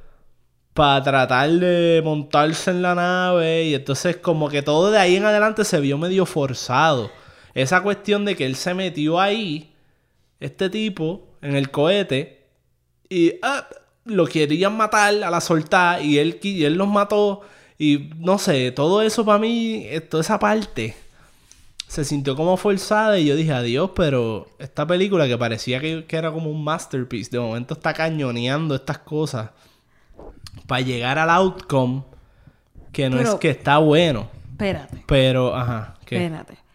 S5: para tratar de montarse en la nave y entonces como que todo de ahí en adelante se vio medio forzado. Esa cuestión de que él se metió ahí, este tipo, en el cohete y ah, lo querían matar a la soltada y él, y él los mató y no sé, todo eso para mí, eh, toda esa parte se sintió como forzada y yo dije adiós, pero esta película que parecía que, que era como un masterpiece, de momento está cañoneando estas cosas para llegar al outcome que no
S4: Pero-
S5: es que está bueno,
S4: Espérate,
S5: pero ajá, que
S4: espérate.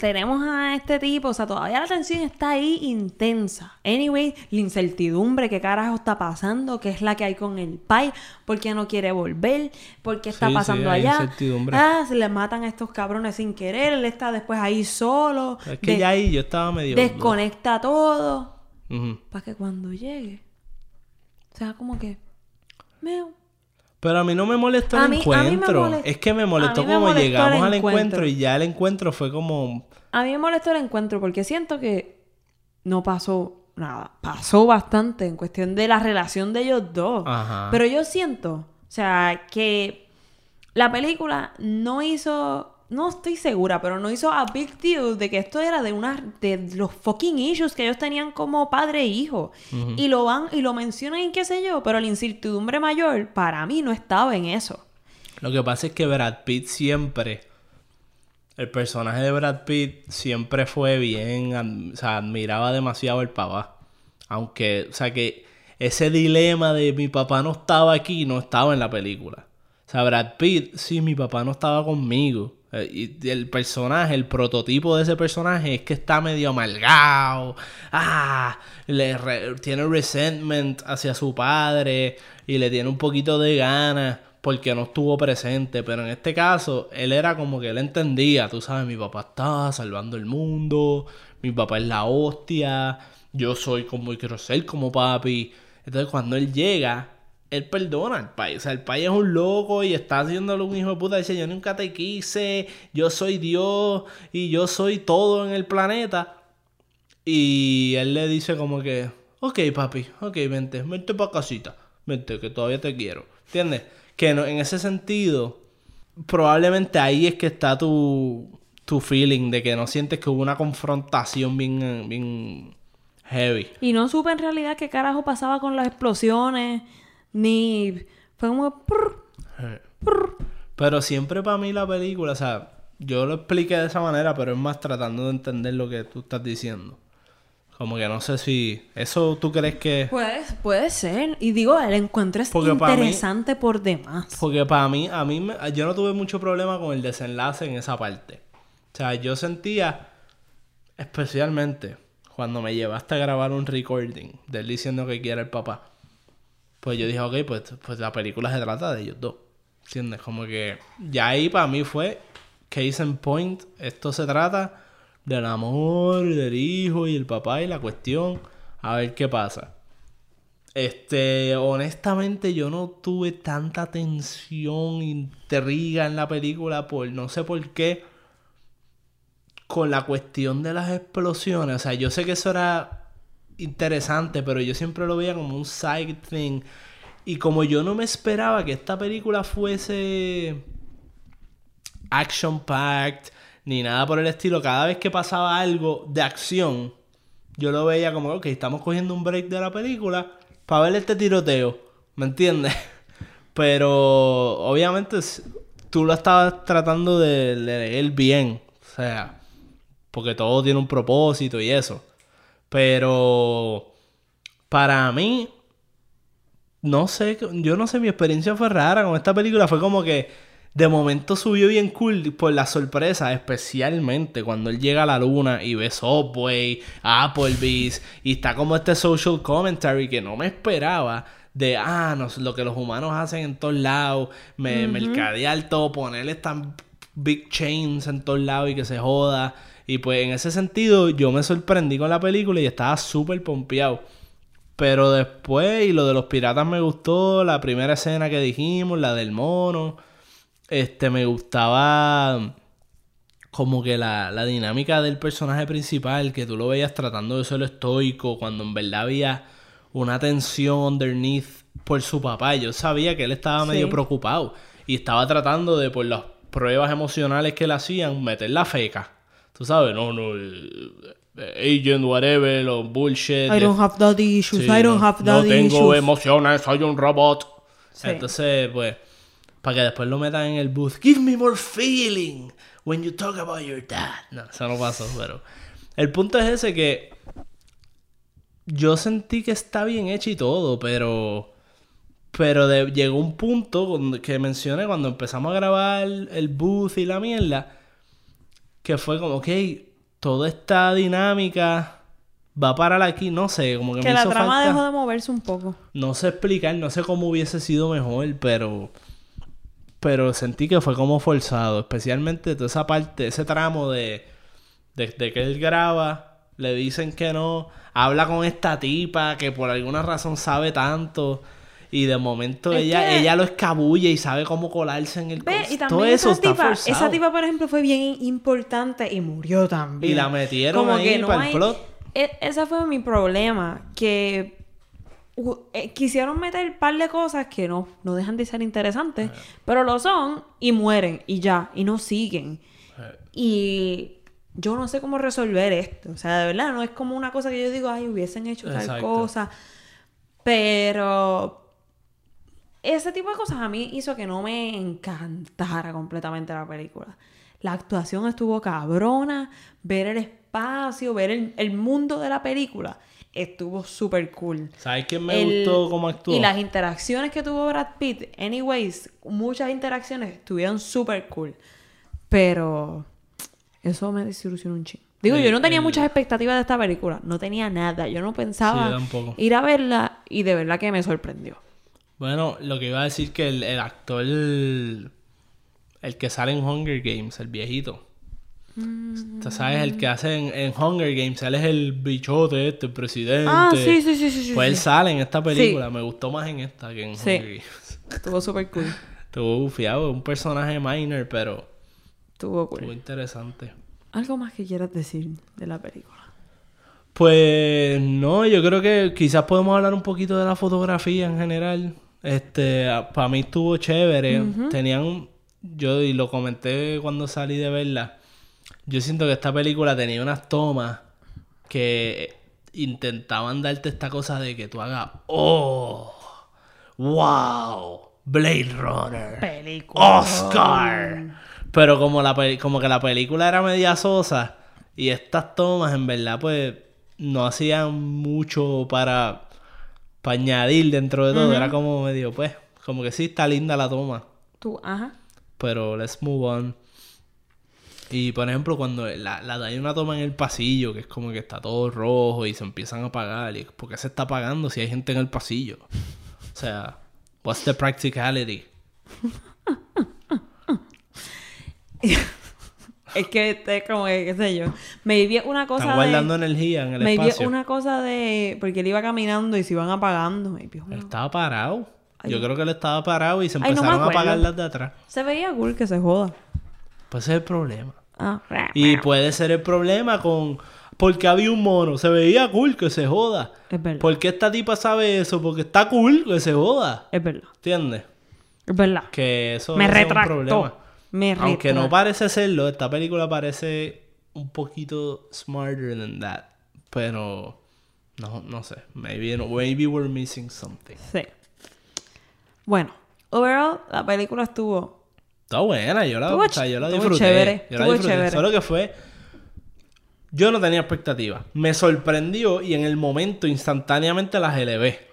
S4: Tenemos a este tipo, o sea, todavía la tensión está ahí intensa. Anyway, la incertidumbre, qué carajo está pasando, qué es la que hay con el pai, por qué no quiere volver, por qué está
S5: Sí,
S4: pasando allá.
S5: incertidumbre.
S4: Ah, se le matan a estos cabrones sin querer, él está después ahí solo.
S5: es que ya ahí yo estaba medio
S4: desconecta todo.
S5: Ujú.
S4: Para que cuando llegue, sea como que. Meo.
S5: Pero a mí no me molestó el
S4: mí-
S5: encuentro.
S4: molest-
S5: Es que me molestó como
S4: molestó
S5: llegamos al
S4: encuentro.
S5: encuentro y ya el encuentro fue como
S4: A mí me molestó el encuentro porque siento que no pasó nada. Pasó bastante en cuestión de la relación de ellos dos.
S5: Ajá.
S4: Pero yo siento, o sea, que la película no hizo. No estoy segura, pero no hizo a big deal de que esto era de una de los fucking issues que ellos tenían como padre e hijo. Y lo van y lo mencionan y qué sé yo, pero la incertidumbre mayor para mí no estaba en eso.
S5: Lo que pasa es que Brad Pitt siempre. El personaje de Brad Pitt siempre fue bien. O sea, admiraba demasiado al papá. Aunque, o sea, que ese dilema de mi papá no estaba aquí no estaba en la película. O sea, Brad Pitt, sí, mi papá no estaba conmigo. Eh, el personaje, el prototipo de ese personaje es que está medio amargado. Ah, le tiene resentment hacia su padre y le tiene un poquito de ganas porque no estuvo presente. Pero en este caso, él era como que él entendía, tú sabes, mi papá está salvando el mundo, mi papá es la hostia, yo soy como y quiero ser como papi. Entonces cuando él llega, él perdona al país. O sea, el país es un loco y está haciéndole un hijo de puta. Dice, yo nunca te quise, yo soy Dios y yo soy todo en el planeta. Y él le dice como que, ok papi, ok, vente, vente para casita. Vente, que todavía te quiero. ¿Entiendes? Que no, en ese sentido, probablemente ahí es que está tu, tu feeling de que no sientes que hubo una confrontación bien, bien heavy.
S4: Y no supe en realidad qué carajo pasaba con las explosiones, ni... Fue como... prr, prr.
S5: Pero siempre para mí la película, o sea, yo lo expliqué de esa manera, pero es más tratando de entender lo que tú estás diciendo. Como que no sé si... ¿Eso tú crees que...?
S4: Puede, puede ser. Y digo, el encuentro es
S5: Porque para mí-
S4: interesante por demás.
S5: Porque para mí, a mí, me- yo no tuve mucho problema con el desenlace en esa parte. O sea, yo sentía, especialmente cuando me llevaste a grabar un recording de él diciendo que quiere el papá. Pues yo dije, ok, pues, pues la película se trata de ellos dos. ¿Entiendes? Como que ya ahí para mí fue case in point. Esto se trata del amor, del hijo y el papá y la cuestión. A ver qué pasa. Este, honestamente yo no tuve tanta tensión, intriga en la película por no sé por qué con la cuestión de las explosiones. O sea, yo sé que eso era interesante, pero yo siempre lo veía como un side thing. Y como yo no me esperaba que esta película fuese action packed ni nada por el estilo, cada vez que pasaba algo de acción, yo lo veía como, ok, estamos cogiendo un break de la película para ver este tiroteo, ¿me entiendes? Pero obviamente tú lo estabas tratando de leer bien, o sea, porque todo tiene un propósito y eso. Pero para mí, no sé, yo no sé, mi experiencia fue rara con esta película. Fue como que de momento subió bien cool por la sorpresa, especialmente cuando él llega a la luna y ve Subway, Applebee's y está como este social commentary que no me esperaba. De, ah, no, lo que los humanos hacen en todos lados, me, mercadear todo, ponerle estas big chains en todos lados y que se joda. Y pues en ese sentido yo me sorprendí con la película y estaba súper pompeado. Pero después, y lo de los piratas me gustó, la primera escena que dijimos, la del mono. Este, me gustaba como que la, la dinámica del personaje principal, que tú lo veías tratando de ser estoico, cuando en verdad había una tensión underneath por su papá. Yo sabía que él estaba medio
S4: Sí.
S5: preocupado y estaba tratando de, por las pruebas emocionales que le hacían, meter la feca. Tú sabes, no, no, eh, eh, agent, whatever, los bullshit.
S4: I don't have daddy issues,
S5: Sí,
S4: I don't
S5: no,
S4: have
S5: no
S4: daddy
S5: tengo
S4: issues.
S5: emociones, soy un robot.
S4: Sí.
S5: Entonces, pues, para que después lo metan en el booth. Give me more feeling when you talk about your dad. No, eso no pasó, pero... El punto es ese que... Yo sentí que está bien hecho y todo, pero... Pero de- llegó un punto que mencioné cuando empezamos a grabar el booth y la mierda. Que fue como, ok, toda esta dinámica va a parar aquí, no sé, como que,
S4: Que
S5: me
S4: la
S5: hizo
S4: trama
S5: falta-
S4: dejó de moverse un poco.
S5: no sé explicar, no sé cómo hubiese sido mejor, pero. Pero sentí que fue como forzado. Especialmente toda esa parte, ese tramo de. de, de que él graba, le dicen que no. Habla con esta tipa que por alguna razón sabe tanto. Y de momento
S4: Es
S5: ella,
S4: que-
S5: ella lo escabulle y sabe cómo colarse en el
S4: Ve, y
S5: Todo eso
S4: esa
S5: está
S4: tipa,
S5: forzado.
S4: esa tipa, por ejemplo, fue bien importante y murió también.
S5: Y la metieron
S4: Como
S5: ahí
S4: que no
S5: para el
S4: hay-
S5: plot.
S4: E- ese fue mi problema, que eh, quisieron meter un par de cosas que no, no dejan de ser interesantes, pero lo son y mueren y ya, y no siguen. Y yo no sé cómo resolver esto. O sea, de verdad, no es como una cosa que yo digo, ay, hubiesen hecho tal cosa. Pero ese tipo de cosas a mí hizo que no me encantara completamente la película. La actuación estuvo cabrona, ver el espacio, ver el, el mundo de la película estuvo súper cool.
S5: ¿Sabes quién me
S4: El-
S5: gustó cómo actuó?
S4: Y las interacciones que tuvo Brad Pitt, anyways, muchas interacciones estuvieron súper cool. Pero eso me desilusionó un ching. Digo,
S5: El-
S4: yo no tenía
S5: el-
S4: muchas expectativas de esta película. No tenía nada. Yo no pensaba ir a verla y de verdad que me sorprendió.
S5: Bueno, lo que iba a decir que el, el actor, el, el que sale en Hunger Games, el viejito. Tú sabes, el que hace en, en Hunger Games, él es el bichote este, el presidente.
S4: Ah, sí, sí, sí, sí,
S5: Pues él
S4: sí.
S5: sale en esta película. Me gustó más en esta que en
S4: Sí.
S5: Hunger Games.
S4: Estuvo súper cool.
S5: Estuvo bufiado, un personaje minor, pero
S4: Estuvo
S5: estuvo
S4: cool.
S5: interesante.
S4: ¿Algo más que quieras decir de la película?
S5: Pues no, yo creo que quizás podemos hablar un poquito de la fotografía en general. Este, para mí estuvo chévere. Tenían, yo y lo comenté cuando salí de verla. Yo siento que esta película tenía unas tomas que intentaban darte esta cosa de que tú hagas, oh, wow, Blade Runner.
S4: Película.
S5: Oscar. Pero como la como que la película era media sosa y estas tomas en verdad pues no hacían mucho para, para añadir dentro de todo, era como medio pues como que sí está linda la toma,
S4: Tú, ajá.
S5: pero let's move on. Y por ejemplo, cuando la, la hay una toma en el pasillo, que es como que está todo rojo y se empiezan a apagar, y ¿por qué se está apagando si hay gente en el pasillo? O sea, what's the practicality?
S4: Es que este, como que, qué sé yo. Me vi una cosa
S5: Están
S4: de...
S5: guardando energía en el
S4: me
S5: espacio.
S4: una cosa de... Porque él iba caminando y se iban apagando. Me
S5: Él estaba parado.
S4: Ay,
S5: Yo
S4: no.
S5: creo que él estaba parado y se
S4: Ay, no me
S5: empezaron a apagar las de atrás.
S4: Se veía cool que se joda.
S5: Pues ese es el problema.
S4: Ah.
S5: Y puede ser el problema con... Porque había un mono. Se veía cool que se joda.
S4: Es verdad.
S5: ¿Por qué esta tipa sabe eso? Porque está cool que se joda.
S4: Es verdad.
S5: ¿Entiendes?
S4: Es verdad.
S5: Que eso
S4: Me
S5: eso es un problema.
S4: Me
S5: Aunque no parece serlo, esta película parece un poquito smarter than that. Pero... No, no sé. Maybe, maybe we're missing something.
S4: Sí. Bueno. Overall, la película estuvo...
S5: Está buena, yo la, o sea, yo la disfruté.
S4: chévere,
S5: yo la disfruté.
S4: chévere.
S5: Solo que fue. Yo no tenía expectativas. Me sorprendió y en el momento instantáneamente las elevé.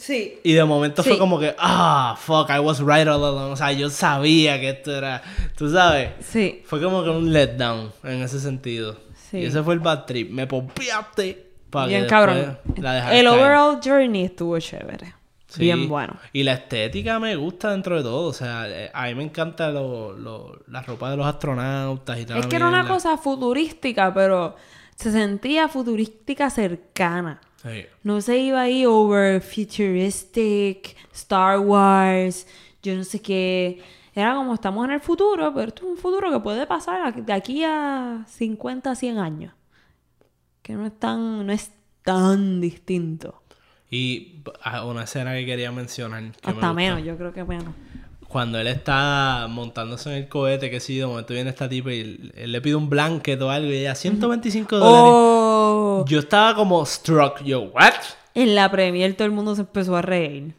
S4: Sí.
S5: Y de momento fue como que, ah, fuck, I was right all along. O sea, yo sabía que esto era. Tú sabes.
S4: Sí.
S5: Fue como que un letdown en ese sentido.
S4: Sí.
S5: Y ese fue el bad trip. Me pompeaste. para
S4: Bien cabrón.
S5: la
S4: El
S5: caer.
S4: overall journey estuvo chévere.
S5: Sí.
S4: Bien bueno.
S5: Y la estética me gusta dentro de todo. O sea, a mí me encanta lo, lo- la ropa de los astronautas y tal.
S4: Es que era una cosa futurística, pero se sentía futurística cercana.
S5: Sí.
S4: No se iba ahí over futuristic, Star Wars, yo no sé qué. Era como estamos en el futuro, pero esto es un futuro que puede pasar de aquí a 50, 100 años. Que no es tan, no es tan distinto.
S5: Y ah, una escena que quería mencionar. Que
S4: Hasta menos, yo creo que menos.
S5: Cuando él está montándose en el cohete, que sí, de momento viene esta tipa y él, él le pide un blanket o algo y ella, 125 dólares. Yo estaba como struck. Yo, ¿what?
S4: en la premier todo el mundo se empezó a reír.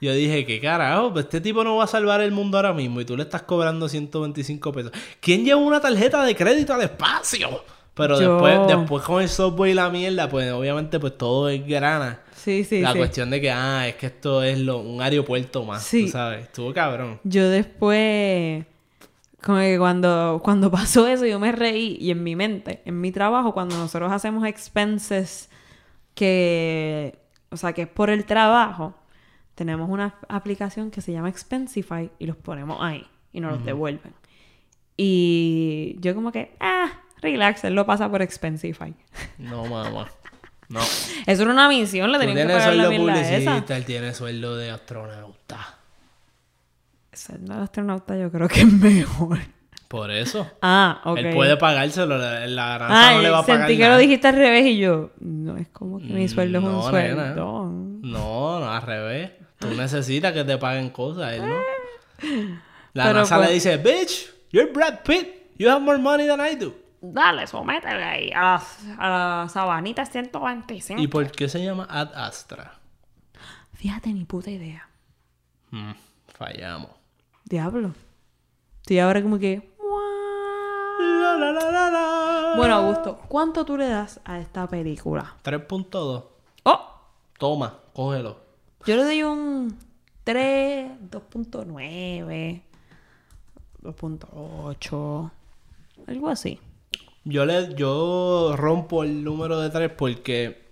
S5: Yo dije, ¿qué carajo? Pues este tipo no va a salvar el mundo ahora mismo y tú le estás cobrando 125 pesos. ¿Quién lleva una tarjeta de crédito al espacio? Pero
S4: Yo.
S5: después, después con el software y la mierda, pues obviamente pues todo es grana.
S4: Sí, sí,
S5: la
S4: sí.
S5: cuestión de que, ah, es que esto es lo- un aeropuerto más,
S4: Sí.
S5: tú sabes. Estuvo cabrón.
S4: Yo después, como que cuando, cuando pasó eso, yo me reí y en mi mente, en mi trabajo, cuando nosotros hacemos expenses que, o sea, que es por el trabajo, tenemos una aplicación que se llama Expensify y los ponemos ahí y nos los devuelven. Y yo como que, ah, relax, él lo pasa por Expensify.
S5: No, mamá. No.
S4: Eso era una misión, le tenían que pagar la mierda esa.
S5: él tiene sueldo de astronauta.
S4: Ser de astronauta yo creo que es mejor.
S5: Por eso.
S4: Ah, ok.
S5: Él puede pagárselo, la, la
S4: Ay,
S5: no le va a pagar
S4: sentí que
S5: nada.
S4: lo dijiste al revés y yo, no es como que mi sueldo es un sueldo.
S5: nena. No, no, al revés. Tú necesitas que te paguen cosas, él no. La
S4: Pero
S5: NASA
S4: pues-
S5: le dice, bitch, you're Brad Pitt. You have more money than I do.
S4: Dale, sométele ahí a las, a las sabanitas 125.
S5: ¿Y por qué se llama Ad Astra?
S4: Fíjate, ni puta idea.
S5: Hmm, fallamos.
S4: Diablo. Estoy ahora como que...
S5: La, la, la, la, la.
S4: Bueno, Augusto, ¿cuánto tú le das a esta película?
S5: 3.2.
S4: Oh,
S5: Toma, cógelo.
S4: yo le doy un 3, 2.9, 2.8, algo así.
S5: Yo le yo rompo el número de 3 porque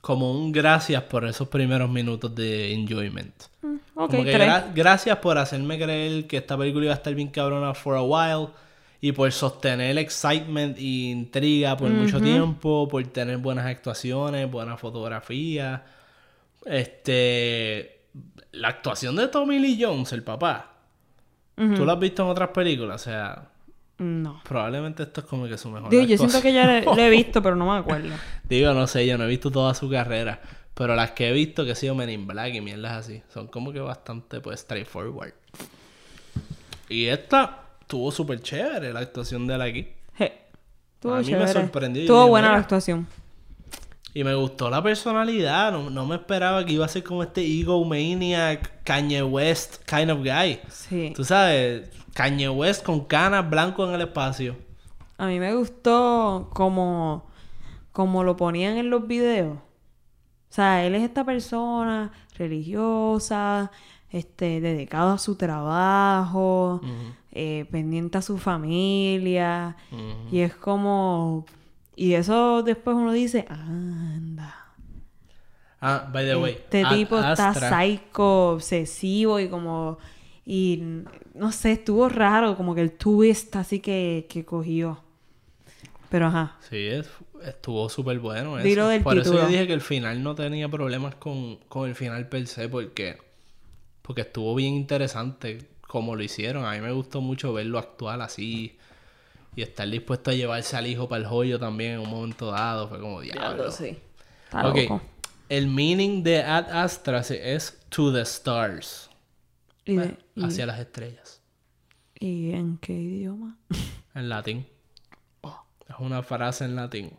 S5: como un gracias por esos primeros minutos de enjoyment.
S4: Ok,
S5: Como que
S4: 3.
S5: gra- gracias por hacerme creer que esta película iba a estar bien cabrona for a while. Y por sostener el excitement y intriga por mucho tiempo. Por tener buenas actuaciones, buena fotografía. Este. La actuación de Tommy Lee Jones, el papá. ¿Tú lo has visto en otras películas? O sea,
S4: No.
S5: probablemente esto es como que su mejor
S4: Digo, yo siento que ya lo he visto, pero no me acuerdo.
S5: Digo, no sé, yo no he visto toda su carrera. Pero las que he visto que ha sido Men in Black y mierdas así, son como que bastante, pues, straightforward. Y esta estuvo súper chévere, la actuación de él aquí. A mí me sorprendió,
S4: Estuvo buena la actuación.
S5: Y me gustó la personalidad. No, no me esperaba que iba a ser como este egomaniac, Kanye West kind of guy.
S4: Sí.
S5: Tú sabes, Kanye West con canas blanco en el espacio.
S4: A mí me gustó como, como lo ponían en los videos. O sea, él es esta persona religiosa, este, dedicado a su trabajo, eh, pendiente a su familia. Y es como... Y eso después uno dice, anda.
S5: Ah, by the way.
S4: Este tipo está psycho, obsesivo y como... Y no sé, estuvo raro como que el twist así que, que cogió. Pero ajá.
S5: Sí, es- estuvo súper bueno. Eso.
S4: Dilo del
S5: Por eso yo dije que el final no tenía problemas con, con el final per se, porque, porque estuvo bien interesante como lo hicieron. A mí me gustó mucho verlo actuar así y estar dispuesto a llevarse al hijo para el joyo también en un momento dado. Fue como diablo.
S4: sí. Está
S5: Ok,
S4: loco.
S5: el meaning de Ad Astra es to the stars,
S4: ¿Y, de- y-
S5: hacia las estrellas,
S4: y en qué idioma?
S5: en latín. Es una frase en latín.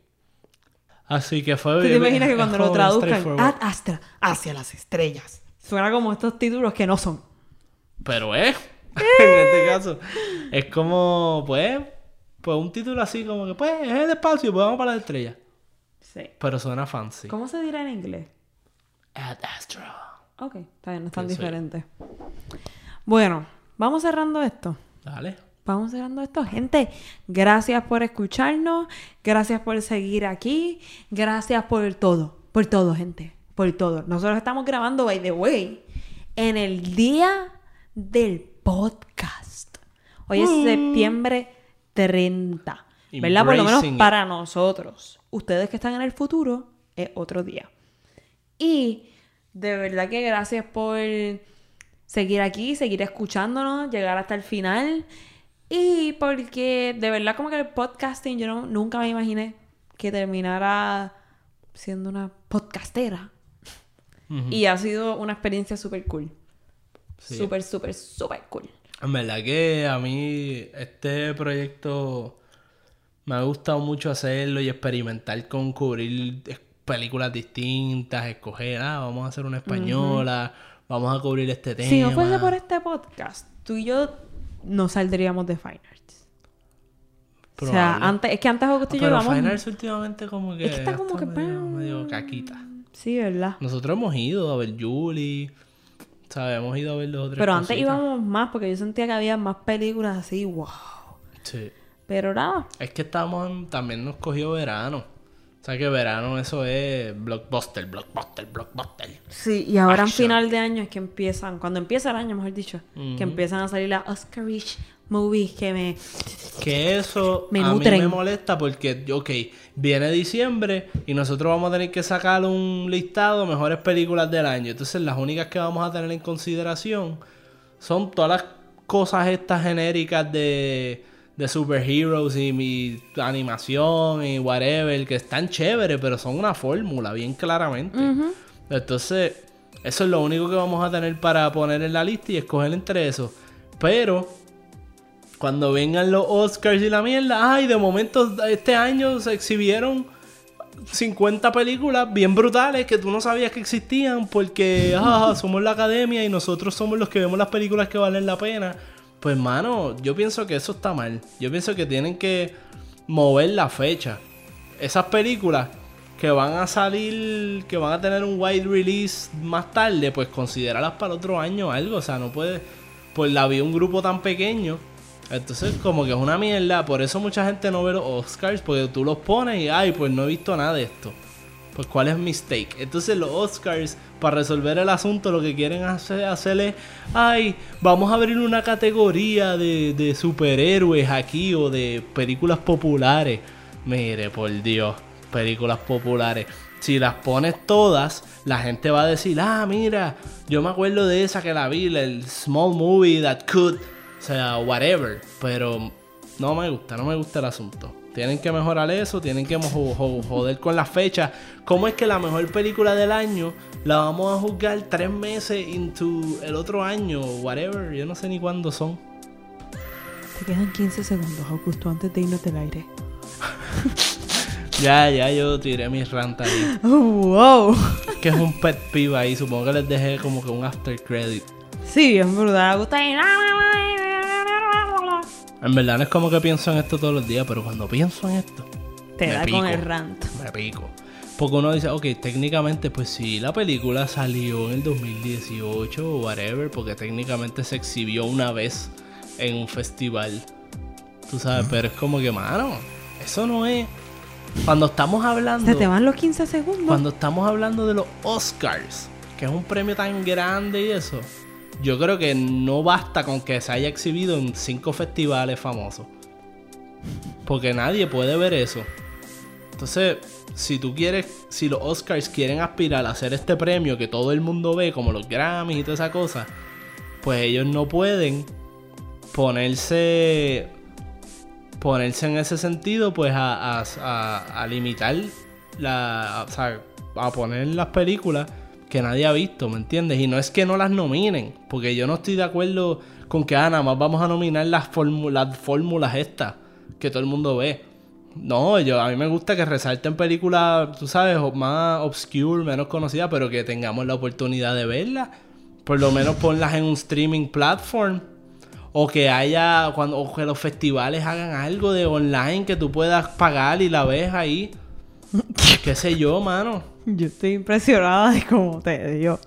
S5: Así que fue
S4: ¿Tú te imaginas que cuando lo traduzcan. Ad Astra hacia las estrellas? Suena como estos títulos que no son.
S5: Pero es, en este caso, es como, pues, pues un título así como que, pues, es el espacio, pues vamos para la estrella.
S4: Sí.
S5: Pero suena fancy.
S4: ¿Cómo se dirá en inglés?
S5: Ad Astra.
S4: Ok, está bien, no es tan
S5: Sí, sí.
S4: diferente. Bueno, vamos cerrando esto.
S5: Dale.
S4: Vamos cerrando esto, gente. Gracias por escucharnos. Gracias por seguir aquí. Gracias por todo. Por todo, gente. Por todo. Nosotros estamos grabando, by the way, en el día del podcast. Hoy es septiembre 30. ¿Verdad? Por lo menos
S5: it.
S4: para nosotros. Ustedes que están en el futuro, es otro día. Y de verdad que gracias por seguir aquí, seguir escuchándonos, llegar hasta el final. Y porque de verdad como que el podcasting yo no- nunca me imaginé que terminara siendo una podcastera. Y ha sido una experiencia súper cool.
S5: Sí.
S4: Súper, súper, súper cool.
S5: En verdad que a mí este proyecto me ha gustado mucho hacerlo y experimentar con cubrir películas distintas, escoger, ah, vamos a hacer una española, vamos a cubrir este tema.
S4: Si no fuese por este podcast, tú y yo no saldríamos de Fine Arts. O sea, antes, es que antes Augusto y yo
S5: Pero
S4: vamos...
S5: Fine Arts últimamente como que...
S4: Es que está como que-
S5: medio, medio caquita.
S4: Sí, ¿verdad?
S5: Nosotros hemos ido a ver Julie, ¿sabes? Hemos ido a ver los otros
S4: Pero antes íbamos más porque yo sentía que había más películas así, wow.
S5: Sí.
S4: Pero nada.
S5: Es que estamos en- también nos cogió verano. O sea que verano eso es blockbuster, blockbuster, blockbuster.
S4: Sí, y ahora en final de año es que empiezan, cuando empieza el año, mejor dicho, que empiezan a salir las Oscarish movies que me...
S5: Que eso
S4: Me
S5: a mí me molesta porque, ok, viene diciembre y nosotros vamos a tener que sacar un listado de mejores películas del año. Entonces las únicas que vamos a tener en consideración son todas las cosas estas genéricas de, de superheroes y mi animación y whatever, que están chéveres, pero son una fórmula, bien claramente. Entonces, eso es lo único que vamos a tener para poner en la lista y escoger entre eso. Pero cuando vengan los Oscars y la mierda, ay, de momento este año se exhibieron 50 películas bien brutales que tú no sabías que existían porque ah, somos la academia y nosotros somos los que vemos las películas que valen la pena. Pues mano, yo pienso que eso está mal. Yo pienso que tienen que mover la fecha. Esas películas que van a salir, que van a tener un wide release más tarde, pues considéralas para otro año o algo. O sea, no puede. Pues la vi un grupo tan pequeño. Entonces, como que es una mierda. Por eso mucha gente no ve los Oscars. Porque tú los pones y, ay, pues no he visto nada de esto. Pues, ¿cuál es mistake? Entonces, los Oscars, para resolver el asunto, lo que quieren hacer, hacer es, ay, vamos a abrir una categoría de, de superhéroes aquí o de películas populares. Mire, por Dios, películas populares. Si las pones todas, la gente va a decir, ah, mira, yo me acuerdo de esa que la vi, el small movie that could, o sea, whatever. Pero no me gusta, no me gusta el asunto. Tienen que mejorar eso, tienen que joder con las fechas. ¿Cómo es que la mejor película del año la vamos a juzgar tres meses into el otro año? Whatever, yo no sé ni cuándo son.
S4: Te quedan 15 segundos, Augusto, antes de irnos del aire.
S5: Ya, ya yo tiré mi rant ahí.
S4: Oh, wow.
S5: que es un pet peeve ahí. Supongo que les dejé como que un after credit.
S4: Sí, bien brutal. Augusto ahí.
S5: En verdad no es como que pienso en esto todos los días, pero cuando pienso en esto,
S4: Te
S5: Me
S4: da
S5: pico.
S4: con el rant.
S5: me pico. Porque uno dice, ok, técnicamente, pues sí, la película salió en el 2018 o whatever, porque técnicamente se exhibió una vez en un festival. Tú sabes, pero es como que, mano, eso no es. Cuando estamos hablando.
S4: Se te van los 15 segundos.
S5: Cuando estamos hablando de los Oscars, que es un premio tan grande y eso, yo creo que no basta con que se haya exhibido en cinco festivales famosos. Porque nadie puede ver eso. Entonces, si tú quieres, si los Oscars quieren aspirar a hacer este premio que todo el mundo ve, como los Grammys y toda esa cosa, pues ellos no pueden ponerse ponerse en ese sentido, pues a, a- a- a limitar la. O sea, a poner las películas que nadie ha visto, ¿me entiendes? Y no es que no las nominen, porque yo no estoy de acuerdo con que ah, nada más vamos a nominar las, fórmu- las fórmulas estas que todo el mundo ve. No, yo a mí me gusta que resalten películas, tú sabes, más obscure, menos conocidas, pero que tengamos la oportunidad de verlas. Por lo menos ponlas en un streaming platform. O que haya, cuando, o que los festivales hagan algo de online que tú puedas pagar y la ves ahí. Qué sé yo, mano.
S4: Yo estoy impresionada de cómo te dio.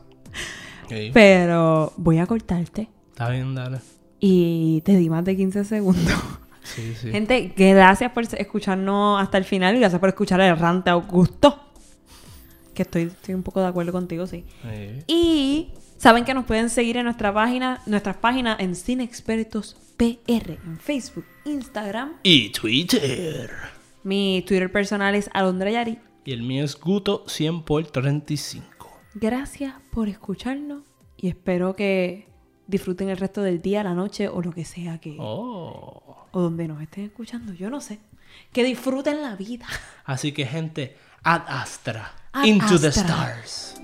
S4: Pero voy a cortarte.
S5: Está bien, dale.
S4: Y te di más de 15 segundos.
S5: Sí, sí.
S4: Gente, gracias por escucharnos hasta el final y gracias por escuchar el rante Augusto. Que estoy, estoy un poco de acuerdo contigo, sí.
S5: Sí.
S4: Y saben que nos pueden seguir en nuestra página, nuestras páginas en Cine Expertos PR, en Facebook, Instagram.
S5: Y Twitter.
S4: Mi Twitter personal es Alondra Yari.
S5: Y el mío es Guto 100 por 35.
S4: Gracias por escucharnos y espero que disfruten el resto del día, la noche o lo que sea que...
S5: Oh.
S4: O donde nos estén escuchando, yo no sé. Que disfruten la vida.
S5: Así que, gente, ad astra.
S4: Ad
S5: into the stars.